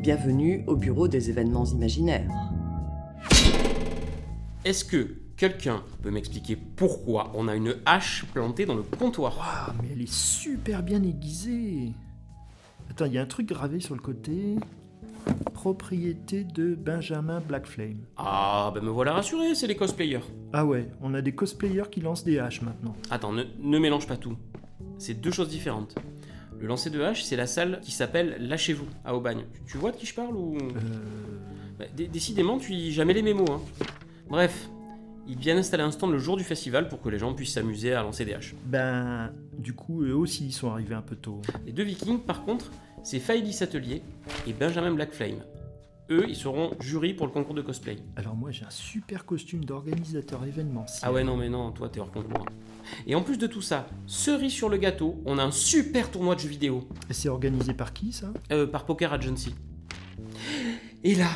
Bienvenue au bureau des événements imaginaires. Est-ce que quelqu'un peut m'expliquer pourquoi on a une hache plantée dans le comptoir? Waouh, mais elle est super bien aiguisée. Attends, il y a un truc gravé sur le côté. Propriété de Benjamin Blackflame. Ah, ben me voilà rassuré, c'est les cosplayers. Ah ouais, on a des cosplayers qui lancent des haches maintenant. Attends, ne, ne mélange pas tout. C'est deux choses différentes. Le lancer de hache, c'est la salle qui s'appelle Lâchez-vous à Aubagne. Tu, vois de qui je parle ou? Euh... Bah, dé- Décidément, tu y jamais les mémos. Hein. Bref, ils viennent installer un stand le jour du festival pour que les gens puissent s'amuser à lancer des haches. Ben, du coup, eux aussi, ils sont arrivés un peu tôt. Les deux vikings, par contre, c'est Faïlis Atelier et Benjamin Blackflame. Eux, ils seront jury pour le concours de cosplay. Alors moi, j'ai un super costume d'organisateur événementiel. Ah ouais, non, mais non, toi, t'es hors concours. Et en plus de tout ça, cerise sur le gâteau, on a un super tournoi de jeux vidéo Et c'est organisé par qui, ça? Euh, par Poker Agency. Et là,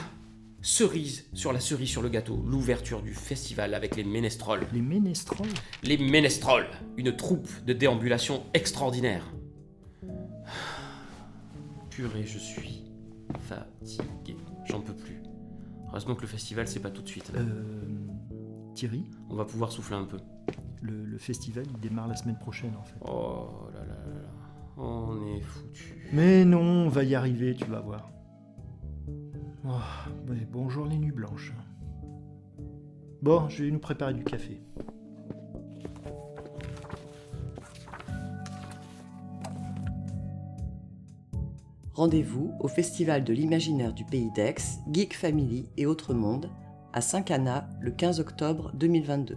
cerise sur la cerise sur le gâteau, l'ouverture du festival avec les ménestrols. Les ménestrols Les Ménestrols, une troupe de déambulation extraordinaire. Purée, je suis fatigué. J'en peux plus. Heureusement que le festival, c'est pas tout de suite. Euh... Thierry, On va pouvoir souffler un peu. le, le festival, il démarre la semaine prochaine, en fait. Oh là là là là. On est foutu. Mais non, on va y arriver, tu vas voir. Oh, mais bonjour les nuits blanches. Bon, je vais nous préparer du café. Rendez-vous au Festival de l'imaginaire du Pays d'Aix, Geek Family et Autre Monde, à Saint-Cana le 15 octobre 2022.